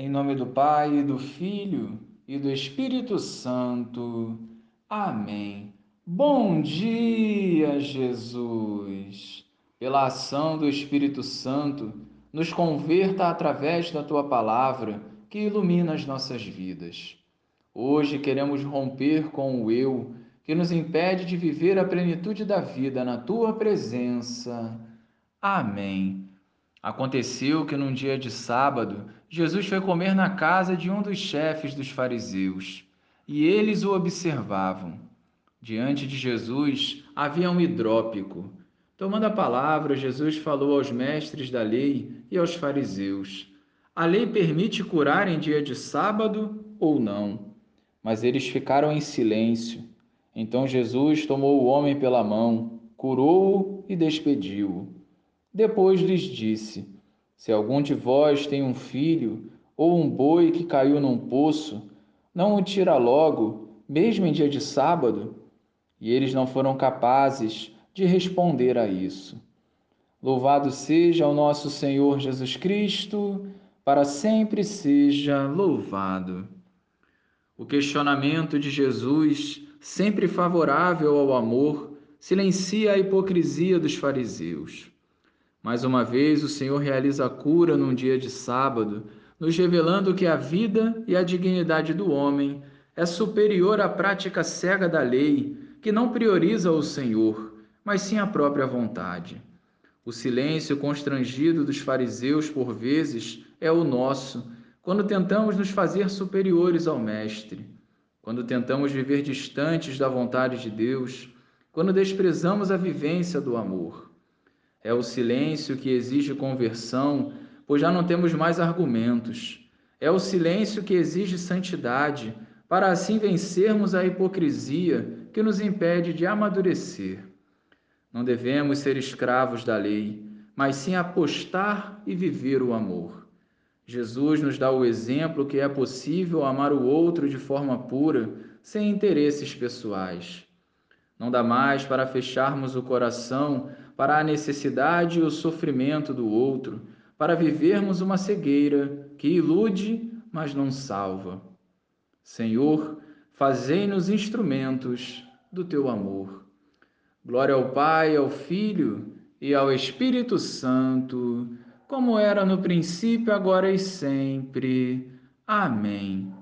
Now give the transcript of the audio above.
Em nome do Pai, do Filho e do Espírito Santo. Amém. Bom dia, Jesus. Pela ação do Espírito Santo, nos converta através da tua palavra que ilumina as nossas vidas. Hoje queremos romper com o eu que nos impede de viver a plenitude da vida na tua presença. Amém. Aconteceu que num dia de sábado, Jesus foi comer na casa de um dos chefes dos fariseus, e eles o observavam. Diante de Jesus havia um hidrópico. Tomando a palavra, Jesus falou aos mestres da lei e aos fariseus: A lei permite curar em dia de sábado ou não? Mas eles ficaram em silêncio. Então Jesus tomou o homem pela mão, curou-o e despediu-o. Depois lhes disse: Se algum de vós tem um filho ou um boi que caiu num poço, não o tira logo, mesmo em dia de sábado? E eles não foram capazes de responder a isso. Louvado seja o nosso Senhor Jesus Cristo, para sempre seja louvado. O questionamento de Jesus, sempre favorável ao amor, silencia a hipocrisia dos fariseus. Mais uma vez, o Senhor realiza a cura num dia de sábado, nos revelando que a vida e a dignidade do homem é superior à prática cega da lei, que não prioriza o Senhor, mas sim a própria vontade. O silêncio constrangido dos fariseus, por vezes, é o nosso, quando tentamos nos fazer superiores ao Mestre, quando tentamos viver distantes da vontade de Deus, quando desprezamos a vivência do amor. É o silêncio que exige conversão, pois já não temos mais argumentos. É o silêncio que exige santidade, para assim vencermos a hipocrisia que nos impede de amadurecer. Não devemos ser escravos da lei, mas sim apostar e viver o amor. Jesus nos dá o exemplo que é possível amar o outro de forma pura, sem interesses pessoais. Não dá mais para fecharmos o coração para a necessidade e o sofrimento do outro, para vivermos uma cegueira que ilude, mas não salva. Senhor, fazei-nos instrumentos do teu amor. Glória ao Pai, ao Filho e ao Espírito Santo, como era no princípio, agora e sempre. Amém.